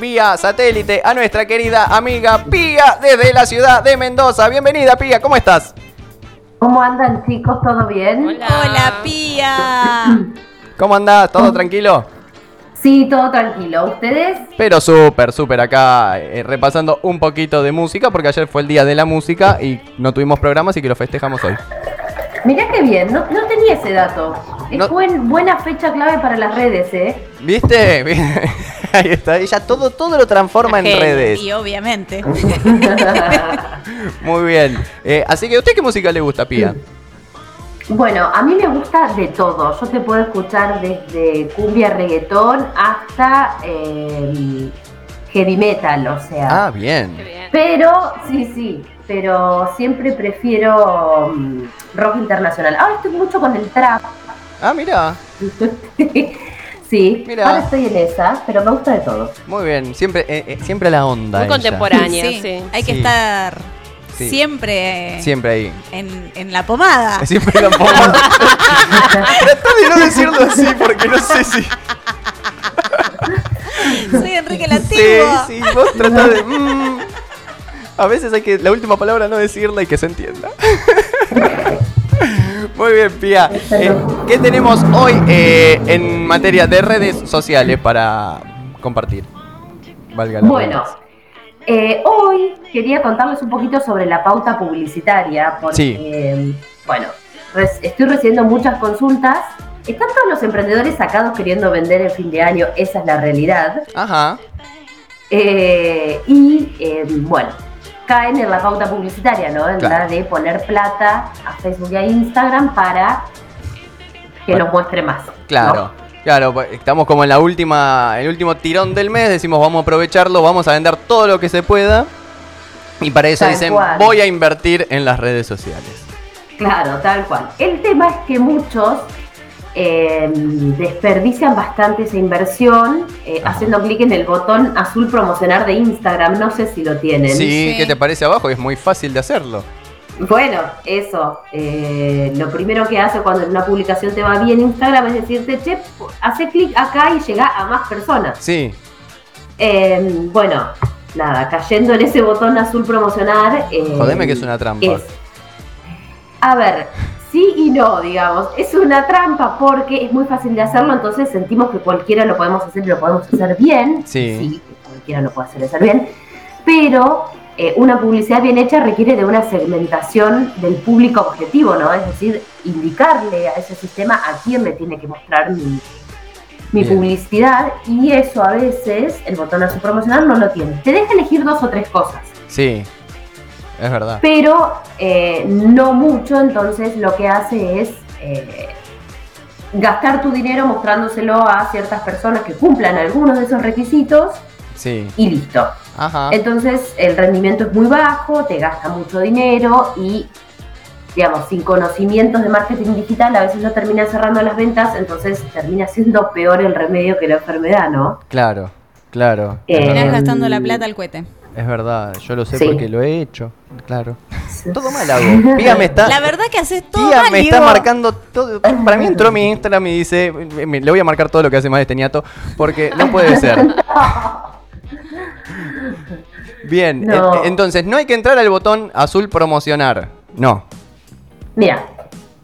vía satélite a nuestra querida amiga Pía desde la ciudad de Mendoza. Bienvenida Pía, ¿cómo estás? ¿Cómo andan chicos? ¿Todo bien? Hola, Pía. ¿Cómo andás? ¿Todo tranquilo? Sí, todo tranquilo. ¿Ustedes? Pero súper, súper acá eh, repasando un poquito de música porque ayer fue el día de la música y no tuvimos programas y que lo festejamos hoy. Mirá qué bien, no, no tenía ese dato. Es No- buen- buena fecha clave para las redes, ¿eh? ¿Viste? Ahí está, ella todo, todo lo transforma en redes. Y obviamente. Muy bien. Eh, así que, ¿a usted qué música le gusta, Pía? bueno, a mí me gusta de todo. Yo te puedo escuchar desde cumbia, reggaetón hasta eh, heavy metal, o sea. Ah, bien. Pero, sí, sí, pero siempre prefiero mm, rock internacional. Ahora estoy mucho con el trap. Ah, mira. sí, Mirá. ahora estoy en esa, pero me gusta de todo. Muy bien. Siempre, eh, eh, siempre a la onda. Muy ella. contemporánea, Sí, sí. Hay que Sí. estar Sí. siempre Siempre ahí. en, en la pomada. Siempre la pomada. Tratá de no decirlo así porque no sé si. Soy Enrique la Sí, sí, vos tratás de. mm. A veces hay que. La última palabra no decirla y que se entienda. Muy bien, Pía. Eh, ¿Qué tenemos hoy eh, en materia de redes sociales para compartir? Valga la Bueno, eh, hoy quería contarles un poquito sobre la pauta publicitaria, porque, Sí. bueno, res- estoy recibiendo muchas consultas. Están todos los emprendedores sacados queriendo vender el fin de año, esa es la realidad. Ajá. Eh, y, eh, bueno, caen en la pauta publicitaria, ¿no? En Claro. la de poner plata a Facebook y a Instagram para que Bueno. nos muestre más. Claro. ¿no? Claro, pues, estamos como en la última, el último tirón del mes, decimos vamos a aprovecharlo, vamos a vender todo lo que se pueda. Y para eso Tal dicen, cual. voy a invertir en las redes sociales. Claro, tal cual. El tema es que muchos eh, desperdician bastante esa inversión eh, haciendo clic en el botón azul promocionar de Instagram. No sé si lo tienen. Sí, Sí. ¿qué te parece abajo? Es muy fácil de hacerlo. Bueno, eso. eh, lo primero que hace cuando en una publicación te va bien Instagram es decirte, che, hace clic acá y llega a más personas. Sí, Eh, bueno, nada, cayendo en ese botón azul promocionar. eh, jodeme que es una trampa. es- A ver, sí y no, digamos. Es una trampa porque es muy fácil de hacerlo, entonces sentimos que cualquiera lo podemos hacer y lo podemos hacer bien. Sí. que cualquiera lo puede hacer, hacer bien. Pero eh, una publicidad bien hecha requiere de una segmentación del público objetivo, ¿no? Es decir, indicarle a ese sistema a quién le tiene que mostrar mi, publicidad y eso a veces el botón azul promocionar no lo tiene. Te deja elegir dos o tres cosas Sí, es verdad. pero eh, no mucho, entonces lo que hace es eh, gastar tu dinero mostrándoselo a ciertas personas que cumplan algunos de esos requisitos Sí. y listo. Ajá. Entonces el rendimiento es muy bajo, te gasta mucho dinero y, digamos, sin conocimientos de marketing digital a veces no termina cerrando las ventas, entonces termina siendo peor el remedio que la enfermedad, ¿no? Claro, claro. Eh, verdad. Terminás gastando la plata al cohete. Es verdad, yo lo sé Sí. porque lo he hecho. Claro. Todo mal hago. Pía me está. La verdad que haces todo Tía mal, me está marcando todo. Para mí entró mi Instagram y dice, me- le voy a marcar todo lo que hace más este ñato, porque no puede ser. Bien, No. entonces no hay que entrar al botón azul promocionar. No. Mira,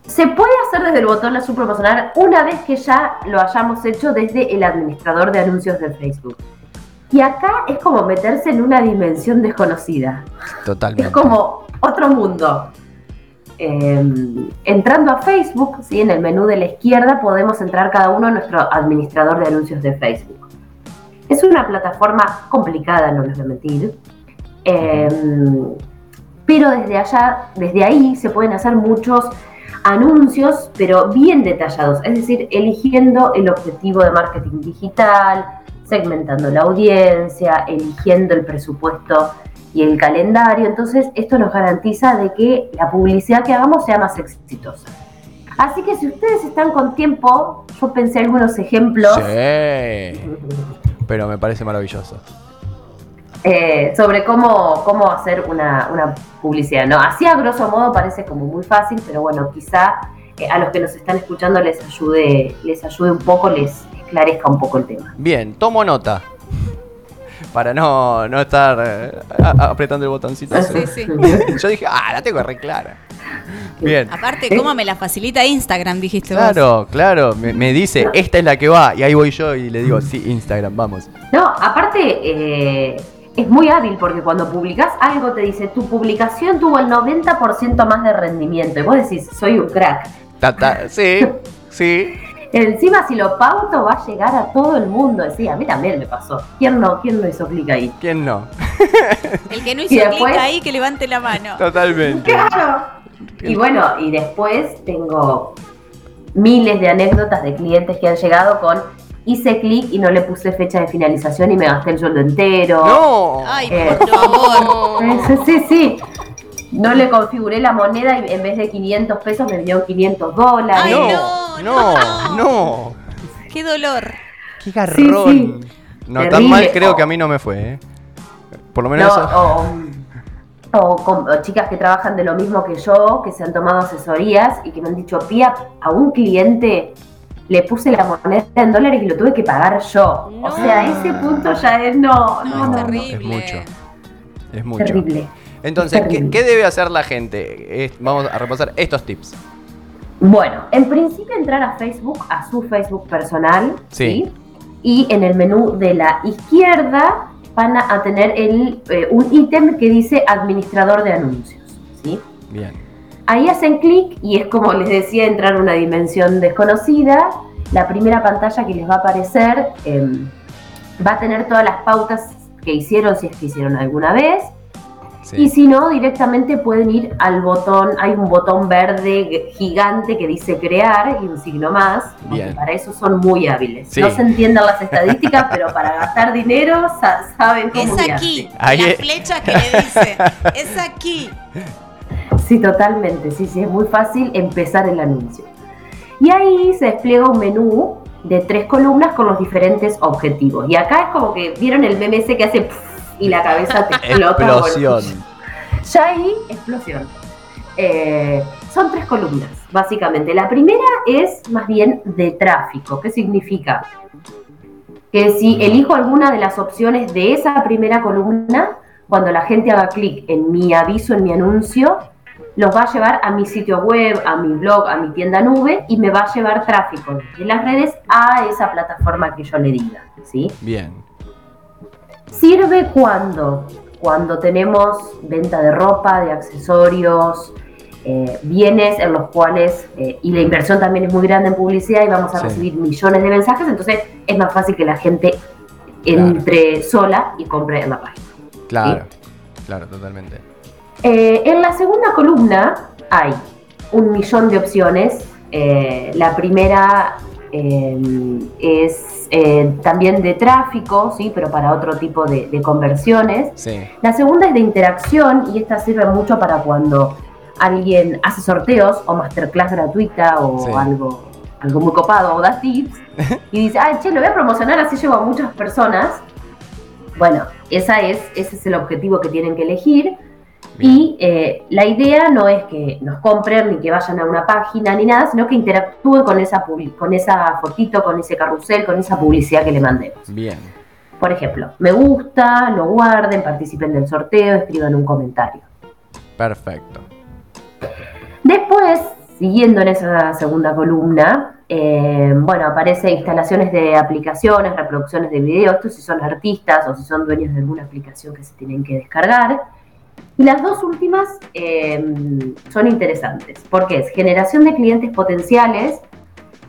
se puede hacer desde el botón azul promocionar una vez que ya lo hayamos hecho desde el administrador de anuncios de Facebook. Y acá es como meterse en una dimensión desconocida. Totalmente. Es como otro mundo. Eh, entrando a Facebook, ¿sí? en el menú de la izquierda podemos entrar cada uno a nuestro administrador de anuncios de Facebook. Es una plataforma complicada, no les voy a mentir. Eh, pero desde allá, desde ahí se pueden hacer muchos anuncios, pero bien detallados, es decir, eligiendo el objetivo de marketing digital, segmentando la audiencia, eligiendo el presupuesto y el calendario. Entonces, esto nos garantiza de que la publicidad que hagamos sea más exitosa. Así que si ustedes están con tiempo, yo pensé algunos ejemplos Sí. Pero me parece maravilloso. eh, sobre cómo, cómo hacer una, una publicidad. ¿no? Así a grosso modo parece como muy fácil, pero bueno, quizá eh, a los que nos están escuchando les ayude, les ayude un poco, les esclarezca un poco el tema. Bien, tomo nota. para no, no estar eh, a- a- apretando el botoncito. ese. Sí, sí. Yo dije, ah, la tengo re clara. Bien. Aparte, ¿cómo me la facilita Instagram? Dijiste vos. Claro, claro. Me, me dice, esta es la que va. Y ahí voy yo y le digo, sí, Instagram, vamos. No, aparte eh, es muy hábil porque cuando publicas algo te dice tu publicación tuvo el 90% más de rendimiento. Y vos decís, soy un crack. Ta, ta, sí, sí. Encima, si lo pauto, va a llegar a todo el mundo. Sí, a mí también me pasó. ¿Quién no, quién no hizo clic ahí? ¿Quién no? El que no hizo clic ahí, que levante la mano. Totalmente. ¡Claro! Y bueno, y después tengo miles de anécdotas de clientes que han llegado con hice clic y no le puse fecha de finalización y me gasté el sueldo entero. No. Ay, Eh. por favor. Sí, sí, sí. No le configuré la moneda y en vez de 500 pesos me dio 500 dólares. Ay, no, no, no. Qué dolor. Qué garrón. Sí, No, tan mal creo que a mí no me fue, ¿eh? Por lo menos No, eso. o, o con- o chicas que trabajan de lo mismo que yo, que se han tomado asesorías y que me han dicho, Pía, a un cliente le puse la moneda en dólares y lo tuve que pagar yo. No. O sea, ese punto ya es no, No, no, es terrible. Es mucho. Es mucho. terrible. Entonces, ¿qué, debe hacer la gente? Es- vamos a repasar estos tips. Bueno, en principio entrar a Facebook, a su Facebook personal, Sí. ¿sí? Y en el menú de la izquierda van a, a tener el, eh, un ítem que dice administrador de anuncios, ¿sí? Bien. Ahí hacen clic y es como les decía, entrar a una dimensión desconocida. La primera pantalla que les va a aparecer em, va a tener todas las pautas que hicieron, si es que hicieron alguna vez. Sí. Y si no, directamente pueden ir al botón, hay un botón verde gigante que dice crear y un signo más. Bien. Para eso son muy hábiles. Sí. No se entiendan las estadísticas, pero para gastar dinero sa- saben cómo Es aquí. Ahí la es. flecha que le dice. Es aquí. Sí, totalmente. Sí, sí, es muy fácil empezar el anuncio. Y ahí se despliega un menú de tres columnas con los diferentes objetivos. Y acá es como que vieron el meme ese que hace y la cabeza te explota. Explosión. Ya ahí, explosión. Eh, son tres columnas, básicamente. La primera es más bien de tráfico. ¿Qué significa? Que si elijo alguna de las opciones de esa primera columna, cuando la gente haga clic en mi aviso, en mi anuncio, los va a llevar a mi sitio web, a mi blog, a mi tienda nube y me va a llevar tráfico de las redes a esa plataforma que yo le diga. ¿sí? Bien. Sirve cuando, cuando tenemos venta de ropa, de accesorios, eh, bienes en los cuales, eh, y la inversión también es muy grande en publicidad y vamos a Sí. recibir millones de mensajes, entonces es más fácil que la gente entre sola y compre en la página. Claro. Claro, totalmente. Eh, en la segunda columna hay un millón de opciones. La primera es eh, también de tráfico, ¿sí? pero para otro tipo de, de conversiones. Sí. La segunda es de interacción y esta sirve mucho para cuando alguien hace sorteos o masterclass gratuita o Sí. algo, algo muy copado o da tips y dice, ah, che, lo voy a promocionar así llego a muchas personas. Bueno, esa es, ese es el objetivo que tienen que elegir. Y eh, la idea no es que nos compren ni que vayan a una página ni nada, sino que interactúen con esa, con esa fotito, con ese carrusel, con esa publicidad que le mandemos. Bien. Por ejemplo, me gusta, lo guarden, participen del sorteo, escriban un comentario. Perfecto. Después, siguiendo en esa segunda columna, eh, bueno, aparece instalaciones de aplicaciones, reproducciones de video, esto si son artistas o si son dueños de alguna aplicación que se tienen que descargar. Y las dos últimas eh, son interesantes, porque es generación de clientes potenciales,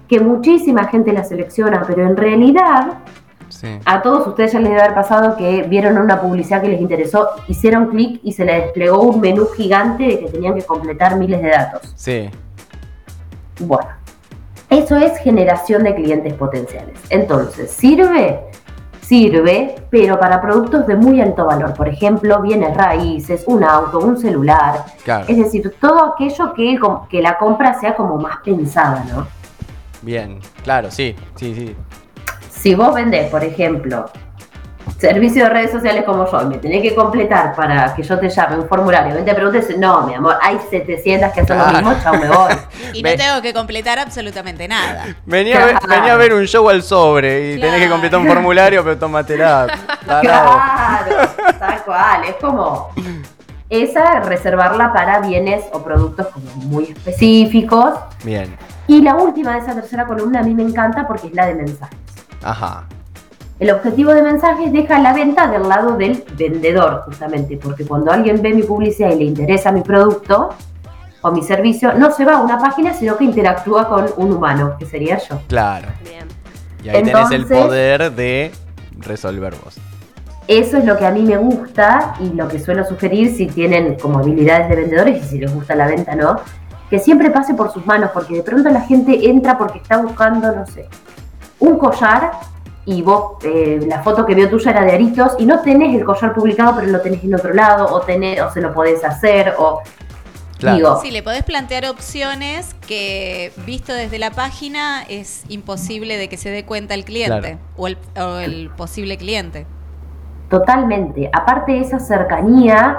que muchísima gente la selecciona, pero en realidad Sí. a todos ustedes ya les debe haber pasado que vieron una publicidad que les interesó, hicieron clic y se les desplegó un menú gigante de que tenían que completar miles de datos. Sí. Bueno, eso es generación de clientes potenciales. Entonces, ¿sirve? Sirve, pero para productos de muy alto valor. Por ejemplo, bienes raíces, un auto, un celular. Claro. Es decir, todo aquello que, que la compra sea como más pensada, ¿no? Bien. Claro, sí. Sí, sí. Si vos vendés, por ejemplo, servicio de redes sociales como yo, y me tenés que completar para que yo te llame un formulario, ven te preguntes, no, mi amor, hay 700 que hacen lo Claro. mismo, chao, me voy. Y no tengo que completar absolutamente nada. Venía, a ver, Claro. venía a ver un show al sobre y tenés que Claro. completar un formulario, pero tómatela. Claro, tal cual, es como esa reservarla para bienes o productos como muy específicos. Bien. Y la última de esa tercera columna a mí me encanta porque es la de mensajes. Ajá. El objetivo de mensajes deja la venta del lado del vendedor, justamente, porque cuando alguien ve mi publicidad y le interesa mi producto o mi servicio, no se va a una página, sino que interactúa con un humano, que sería yo. Claro. Bien. Y ahí tenés el poder de resolver vos. Eso es lo que a mí me gusta y lo que suelo sugerir si tienen como habilidades de vendedores y si les gusta la venta, ¿no? Que siempre pase por sus manos, porque de pronto la gente entra porque está buscando, no sé, un collar y vos, eh, la foto que vio tuya era de aritos y no tenés el collar publicado, pero lo tenés en otro lado, o, tenés, o se lo podés hacer, o Claro. digo, Sí, le podés plantear opciones que, visto desde la página, es imposible de que se dé cuenta el cliente Claro. o, el, o el posible cliente. Totalmente. Aparte de esa cercanía,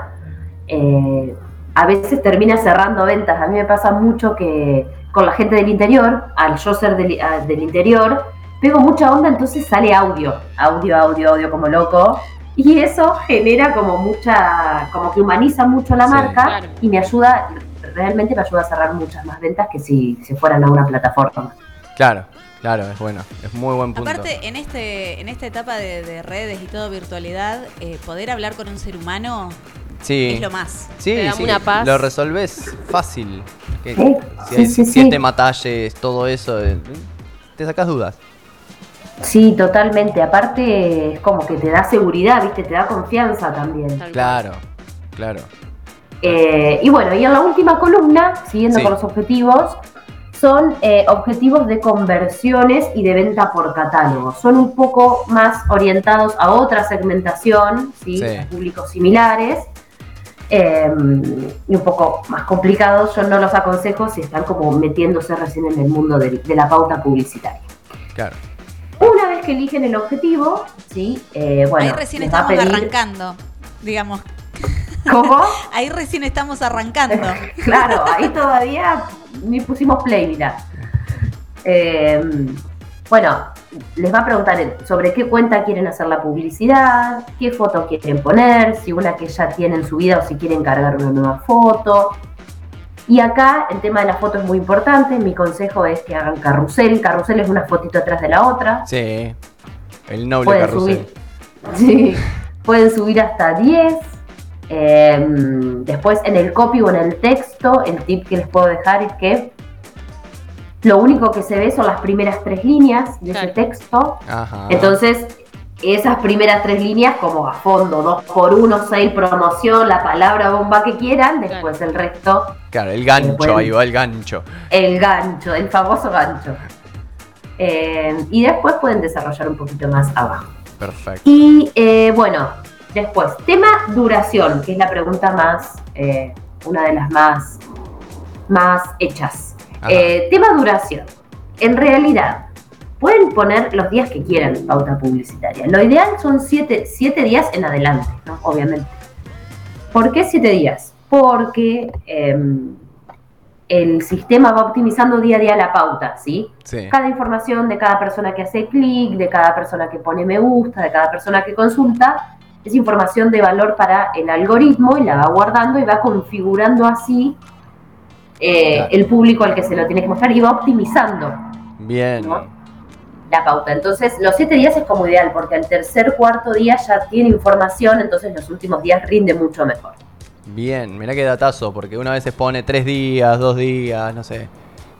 eh, a veces termina cerrando ventas. A mí me pasa mucho que con la gente del interior, al yo ser del, a- del interior, pego mucha onda, entonces sale audio, audio, audio, audio como loco. Y eso genera como mucha, como que humaniza mucho la Sí. marca Claro. y me ayuda, realmente me ayuda a cerrar muchas más ventas que si, si fueran a una plataforma. Claro, claro, es bueno. Es muy buen punto. Aparte, en este en esta etapa de, de redes y todo virtualidad, eh, poder hablar con un ser humano sí. es lo más. Sí, Te da sí, una paz. lo resolves fácil. Que- Sí, si sí, hay sí, sí. siete matalles, todo eso, eh, te sacas dudas. Sí, totalmente. Aparte es como que te da seguridad, ¿viste? Te da confianza también. Claro, claro. Eh, y bueno, y en la última columna, siguiendo Sí. con los objetivos, son eh, objetivos de conversiones y de venta por catálogo. Son un poco más orientados a otra segmentación, ¿sí? Públicos similares. eh, y un poco más complicados, yo no los aconsejo si están como metiéndose recién en el mundo de, de la pauta publicitaria. Claro. Una vez que eligen el objetivo, ¿sí? Eh, bueno, Ahí recién estamos pedir- arrancando, digamos. ¿Cómo? Ahí recién estamos arrancando. Claro, ahí todavía ni pusimos play, mirá. Eh, bueno, les va a preguntar sobre qué cuenta quieren hacer la publicidad, qué foto quieren poner, si una que ya tienen subida o si quieren cargar una nueva foto. Y acá el tema de la foto es muy importante. Mi consejo es que hagan carrusel. Carrusel es una fotito atrás de la otra. Sí. El noble Pueden carrusel. subir, sí, pueden subir hasta 10. Eh, después en el copy o en el texto, el tip que les puedo dejar es que lo único que se ve son las primeras tres líneas de Claro. ese texto. Ajá. Entonces, esas primeras tres líneas, como a fondo, dos por uno, seis, promoción, la palabra bomba que quieran, después el resto, Claro, el gancho, ahí va el gancho. el gancho, el famoso gancho. Eh, y después pueden desarrollar un poquito más abajo. Perfecto. Y eh, bueno, después, tema duración, que es la pregunta más, eh, una de las más, más hechas. Eh, tema duración. En realidad, pueden poner los días que quieran pauta publicitaria. Lo ideal son siete, siete días en adelante, ¿no? Obviamente. ¿Por qué siete días? Porque em, el sistema va optimizando día a día la pauta, ¿sí? Sí. cada información de cada persona que hace clic, de cada persona que pone me gusta, de cada persona que consulta, es información de valor para el algoritmo y la va guardando y va configurando así eh, Claro. el público al que se lo tiene que mostrar y va optimizando Bien. ¿no? La pauta. Entonces, los siete días es como ideal porque al tercer, cuarto día ya tiene información, entonces los últimos días rinde mucho mejor. Bien, mirá qué datazo, porque una vez se pone tres días, dos días, no sé.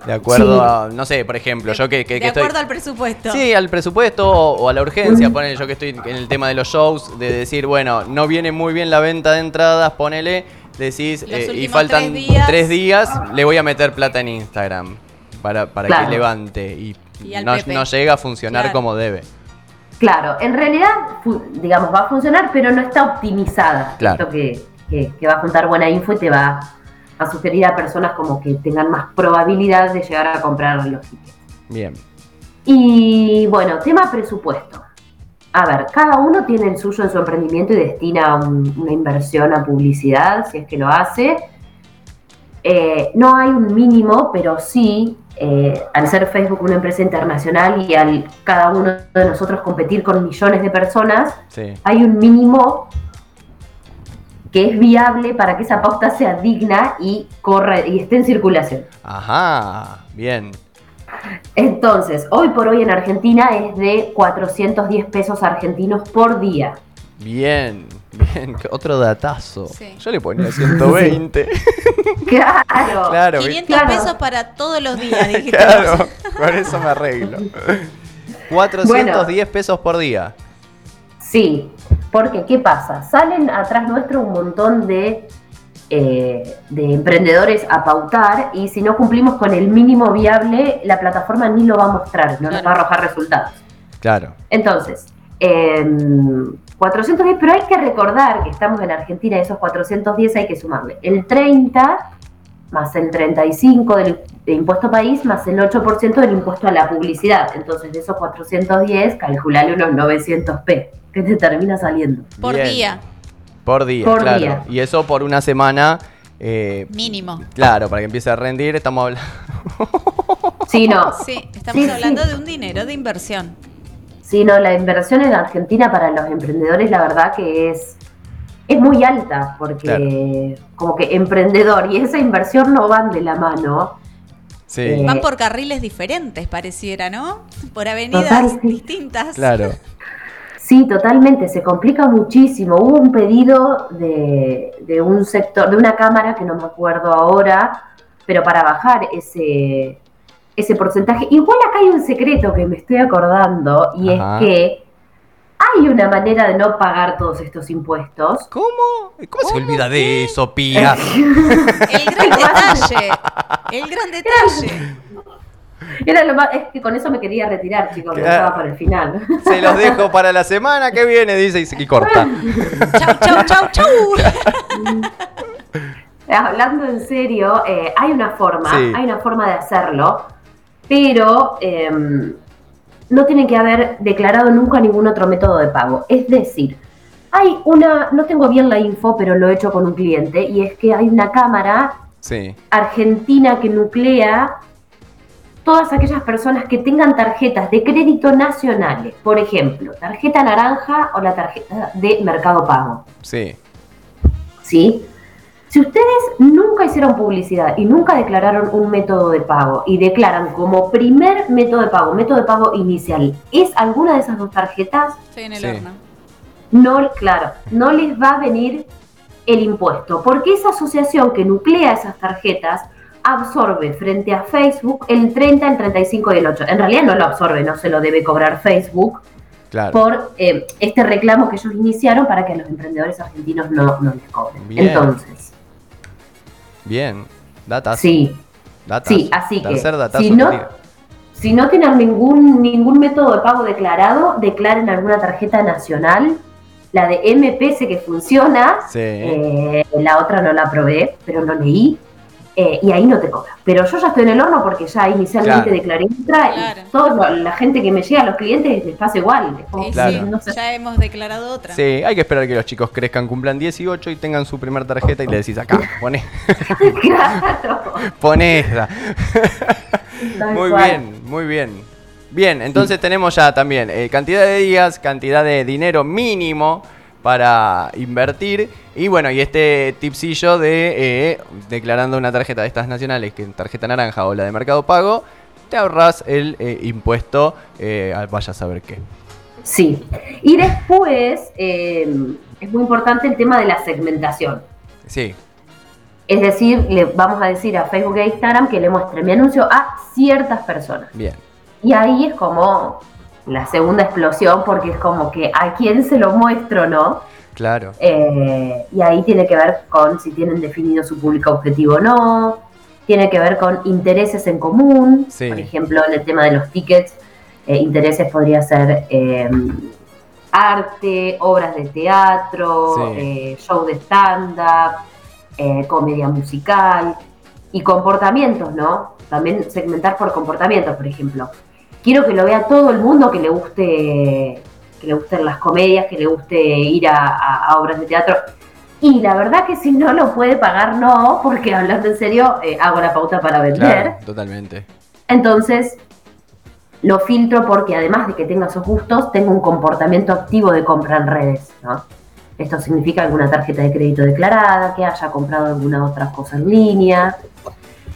De acuerdo Sí. a, no sé, por ejemplo, yo que, que- de que estoy... acuerdo al presupuesto. Sí, al presupuesto o, o a la urgencia, ponele yo que estoy en el tema de los shows, de decir, bueno, no viene muy bien la venta de entradas, ponele, decís, eh, y faltan tres días. tres días, le voy a meter plata en Instagram para, para Claro. que levante y, Y al no, Pepe. no llega a funcionar Claro. como debe. Claro, en realidad, digamos, va a funcionar, pero no está optimizada. Claro. Esto que, que- que va a juntar buena info y te va a sugerir a personas como que tengan más probabilidad de llegar a comprar los tickets. Bien. Y bueno, tema presupuesto. a ver, cada uno tiene el suyo en su emprendimiento y destina un- una inversión a publicidad, si es que lo hace. Eh, no hay un mínimo, pero sí, eh, al ser Facebook una empresa internacional y al cada uno de nosotros competir con millones de personas, Sí. hay un mínimo que es viable para que esa pauta sea digna y corra y esté en circulación. Ajá, bien. Entonces, hoy por hoy en Argentina es de 410 pesos argentinos por día. Bien, bien. Otro datazo. Sí. Yo le ponía 120. Claro. claro, 500 claro. pesos para todos los días, dijiste. claro. Con eso me arreglo. 410 pesos por día. Sí, porque ¿qué pasa? Salen atrás nuestro un montón de, eh, de emprendedores a pautar y si no cumplimos con el mínimo viable, la plataforma ni lo va a mostrar, no nos va a arrojar resultados. Claro. Entonces, em, 410, pero hay que recordar que estamos en Argentina y esos 410 hay que sumarle el 30 más el 35 del de impuesto país más el 8% del impuesto a la publicidad. Entonces, de esos 410, calculale unos 900p, que te termina saliendo. Por Bien. día, Por día, Por claro. día. Y eso por una semana. eh, mínimo. claro, para que empiece a rendir, estamos hablando. Sí, no. Sí, estamos Sí, sí. hablando de un dinero de inversión. Sí, no, la inversión en Argentina para los emprendedores, la verdad que es, es muy alta, porque como que emprendedor y esa inversión no van de la mano. Sí, Eh, Van por carriles diferentes, pareciera, ¿no? Por avenidas Total. distintas. claro. Sí, totalmente, se complica muchísimo. Hubo un pedido de, de un sector, de una cámara que no me acuerdo ahora, pero para bajar ese, ese porcentaje. Igual acá hay un secreto que me estoy acordando y Ajá. es que hay una manera de no pagar todos estos impuestos. ¿Cómo? ¿Cómo se olvida de eso, Pía? El gran detalle. El gran detalle. Era lo más, es que con eso me quería retirar, chicos, me Claro. estaba para el final. Se los dejo para la semana que viene, dice y, se- y corta. Chau, chau, chau, chau. Hablando en serio, eh, hay una forma, Sí. hay una forma de hacerlo, pero em, no tienen que haber declarado nunca ningún otro método de pago. Es decir, hay una, no tengo bien la info, pero lo he hecho con un cliente, y es que hay una cámara Sí, argentina que nuclea todas aquellas personas que tengan tarjetas de crédito nacionales, por ejemplo, tarjeta naranja o la tarjeta de Mercado Pago. sí. ¿sí? Si ustedes nunca hicieron publicidad y nunca declararon un método de pago y declaran como primer método de pago, método de pago inicial, es alguna de esas dos tarjetas, Estoy en el Sí. horno. no, claro, no les va a venir el impuesto, porque esa asociación que nuclea esas tarjetas absorbe frente a Facebook el 30, el 35 y el 8. En realidad no lo absorbe, no se lo debe cobrar Facebook Claro. por eh, este reclamo que ellos iniciaron para que a los emprendedores argentinos no, no les cobren. Bien. Entonces, Bien. Datas. sí, Datas. sí, así que datazo si no, si no tienen ningún, ningún método de pago declarado, declaren alguna tarjeta nacional. La de MP sé que funciona, Sí. eh, la otra no la probé, pero lo leí. Eh, y ahí no te cobra. Pero yo ya estoy en el horno porque ya inicialmente Claro. declaré otra Claro. y toda la gente que me llega a los clientes les pasa igual. Es como Y que Claro. sí, no sé. ya hemos declarado otra. Sí, hay que esperar que los chicos crezcan, cumplan 18 y tengan su primer tarjeta y le decís acá, poné, claro. poné esa. Muy cual. bien, muy bien. Bien, entonces tenemos ya también eh, cantidad de días, cantidad de dinero mínimo para invertir y bueno, y este tipsillo de eh, declarando una tarjeta de estas nacionales, que es tarjeta naranja o la de Mercado Pago, te ahorras el eh, impuesto, eh, vaya a saber qué. Sí. Y después eh, es muy importante el tema de la segmentación. Sí, Es decir, le vamos a decir a Facebook e Instagram que le muestre mi anuncio a ciertas personas. bien. Y ahí es como la segunda explosión porque es como que a quién se lo muestro, ¿no? Claro. Eh, y ahí tiene que ver con si tienen definido su público objetivo o no, tiene que ver con intereses en común, Sí. por ejemplo, en el tema de los tickets, eh, intereses podría ser eh, arte, obras de teatro, Sí. eh, show de stand-up, comedia musical y comportamientos, ¿no? También segmentar por comportamientos, por ejemplo. Quiero que lo vea todo el mundo que le guste que le gusten las comedias, que le guste ir a, a- a obras de teatro. Y la verdad que si no lo puede pagar, no, porque hablando en serio, eh, hago la pauta para vender. Claro, totalmente. Entonces, lo filtro porque además de que tenga esos gustos, tengo un comportamiento activo de compra en redes. ¿no? Esto significa alguna tarjeta de crédito declarada, que haya comprado alguna otra cosa en línea.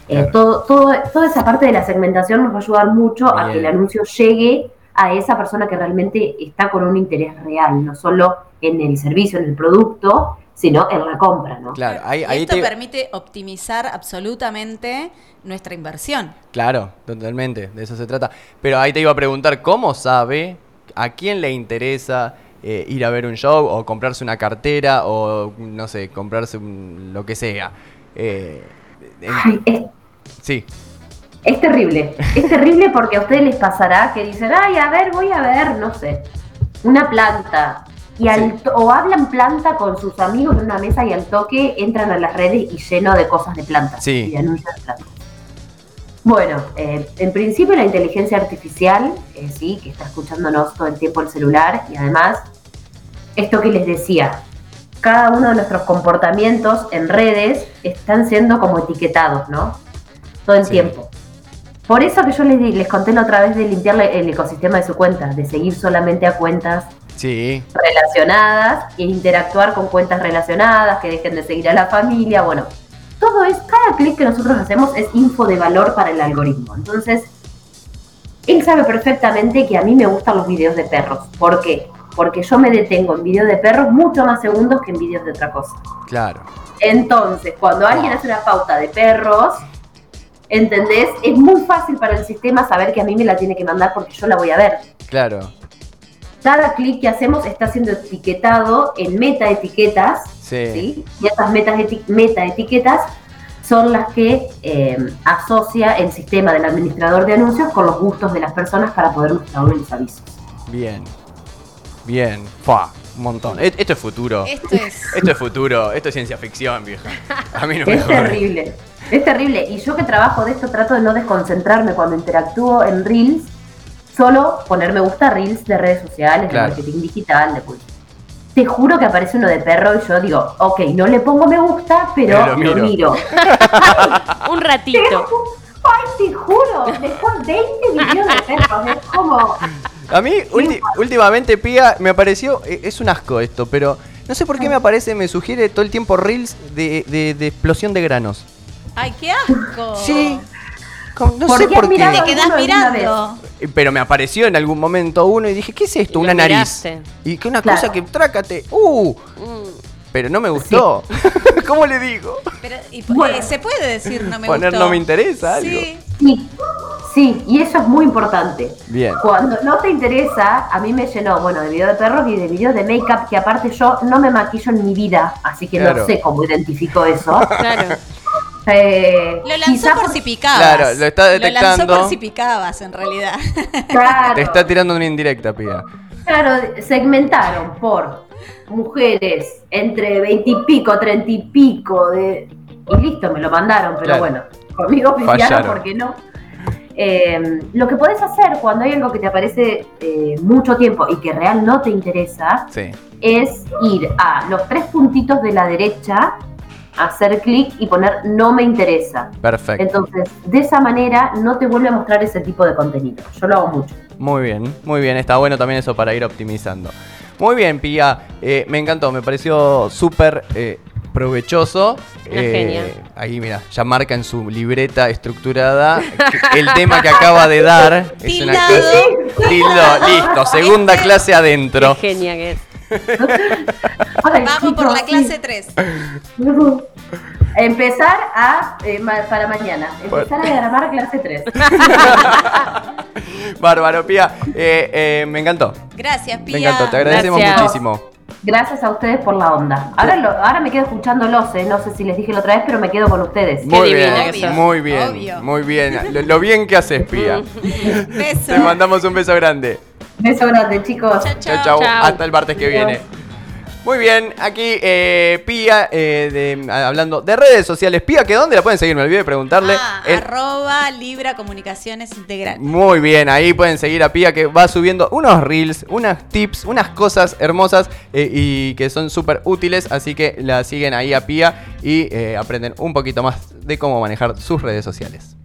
Eh, todo, todo- toda esa parte de la segmentación nos va a ayudar mucho a que el anuncio llegue a esa persona que realmente está con un interés real, no solo en el servicio, en el producto, sino en la compra. ¿no? Claro, ahí, Y ahí esto te- permite optimizar absolutamente nuestra inversión. Claro, totalmente, de eso se trata. Pero ahí te iba a preguntar, ¿cómo sabe a quién le interesa eh, ir a ver un show o comprarse una cartera o, no sé, comprarse un- lo que sea? Eh, en- Ay, es, sí, Es terrible, es terrible porque a ustedes les pasará que dicen, ay, a ver, voy a ver, no sé, una planta. Y al Sí. o hablan planta con sus amigos en una mesa y al toque entran a las redes y lleno de cosas de plantas. Sí. Y de plantas. Bueno, eh, en principio la inteligencia artificial, eh, sí, que está escuchándonos todo el tiempo el celular y además, esto que les decía, cada uno de nuestros comportamientos en redes están siendo como etiquetados, ¿no? Todo el Sí. tiempo. Por eso que yo les, les conté la otra vez de limpiar el ecosistema de su cuenta, de seguir solamente a cuentas sí, relacionadas e interactuar con cuentas relacionadas, que dejen de seguir a la familia, bueno, todo es, cada clic que nosotros hacemos es info de valor para el algoritmo. Entonces, él sabe perfectamente que a mí me gustan los videos de perros. ¿Por qué? Porque yo me detengo en videos de perros mucho más segundos que en videos de otra cosa. claro. Entonces, cuando alguien hace una pauta de perros, ¿entendés? Es muy fácil para el sistema saber que a mí me la tiene que mandar porque yo la voy a ver. Claro, Cada clic que hacemos está siendo etiquetado en meta etiquetas, sí. ¿sí? Y estas metas eti- meta etiquetas son las que eh, asocia el sistema del administrador de anuncios con los gustos de las personas para poder mostrarle los avisos. Bien, bien, un montón. E- Esto es futuro. Esto es. Esto es futuro, esto es ciencia ficción, vieja. A mí no me Es terrible, es terrible. Y yo que trabajo de esto trato de no desconcentrarme cuando interactúo en Reels, solo poner me gusta Reels de redes sociales, Claro. de marketing digital, de publicidad. Te juro que aparece uno de perro y yo digo, ok, no le pongo me gusta, pero Pero lo lo miro. Un ratito. Ay, te juro, después 20 videos de perros, es como... A mí, ulti- últimamente, Pía, me apareció. eh, Es un asco esto, pero no sé por qué me aparece, me sugiere todo el tiempo reels de, de- de explosión de granos. ¡Ay, qué asco! Sí. No ¿Por sé qué por qué. Te quedás mirando. Eh, Pero me apareció en algún momento uno y dije, ¿qué es esto? Y Una nariz. miraste. Y que una Claro. cosa que trácate. ¡Uh! Mm. Pero no me gustó. ¿Cómo le digo? Pero, y- Bueno. eh, ¿Se puede decir no me Poner gustó? no me interesa, algo. Sí. Sí, sí, y eso es muy importante. Bien. Cuando no te interesa, a mí me llenó, bueno, de videos de perros y de videos de make-up, que aparte yo no me maquillo en mi vida, así que Claro. no sé cómo identifico eso. Claro. Eh, Lo lanzó por si picabas. Claro, lo está Lo detectando. lanzó por si picabas, en realidad. Claro, Te está tirando una indirecta, Pía. claro, segmentaron por mujeres entre 20 y pico, 30 y pico, de, y listo, me lo mandaron, pero Claro. bueno, conmigo oficiaron porque no. Eh, lo que podés hacer cuando hay algo que te aparece eh, mucho tiempo y que real no te interesa, Sí. es ir a los tres puntitos de la derecha, hacer clic y poner no me interesa. Perfecto. Entonces, de esa manera no te vuelve a mostrar ese tipo de contenido. Yo lo hago mucho. Muy bien, muy bien. Está bueno también eso para ir optimizando. Muy bien, Pía. Eh, me encantó, me pareció súper eh, provechoso. Eh, genia. Ahí, mira, ya marca en su libreta estructurada el tema que acaba de dar. Es una clase. Tildo, listo. Segunda clase adentro. Qué genia que es. Ay, Vamos por la sí. clase 3. Empezar a, eh, ma- para mañana, empezar a grabar clase 3. Bárbaro, Pía. Eh, eh, me encantó. Gracias, Pía. Me encantó, te agradecemos Gracias. muchísimo. Gracias a ustedes por la onda. Ahora, lo- ahora me quedo escuchándolos, eh, no sé si les dije la otra vez, pero me quedo con ustedes. Muy bien, sos. muy bien, Obvio. muy bien. Lo, lo bien que haces, Pía. Beso. Te mandamos un beso grande. Beso grande, chicos. Chao, Chao, chao. chao. Chao. Hasta el martes que viene. Muy bien, aquí eh, Pía, eh, de- hablando de redes sociales. Pía, ¿que dónde la pueden seguir? Me olvidé de preguntarle. Ah, arroba Libra Comunicaciones Integral. Muy bien, ahí pueden seguir a Pía que va subiendo unos reels, unos tips, unas cosas hermosas eh, y que son súper útiles. Así que la siguen ahí a Pía y eh, aprenden un poquito más de cómo manejar sus redes sociales.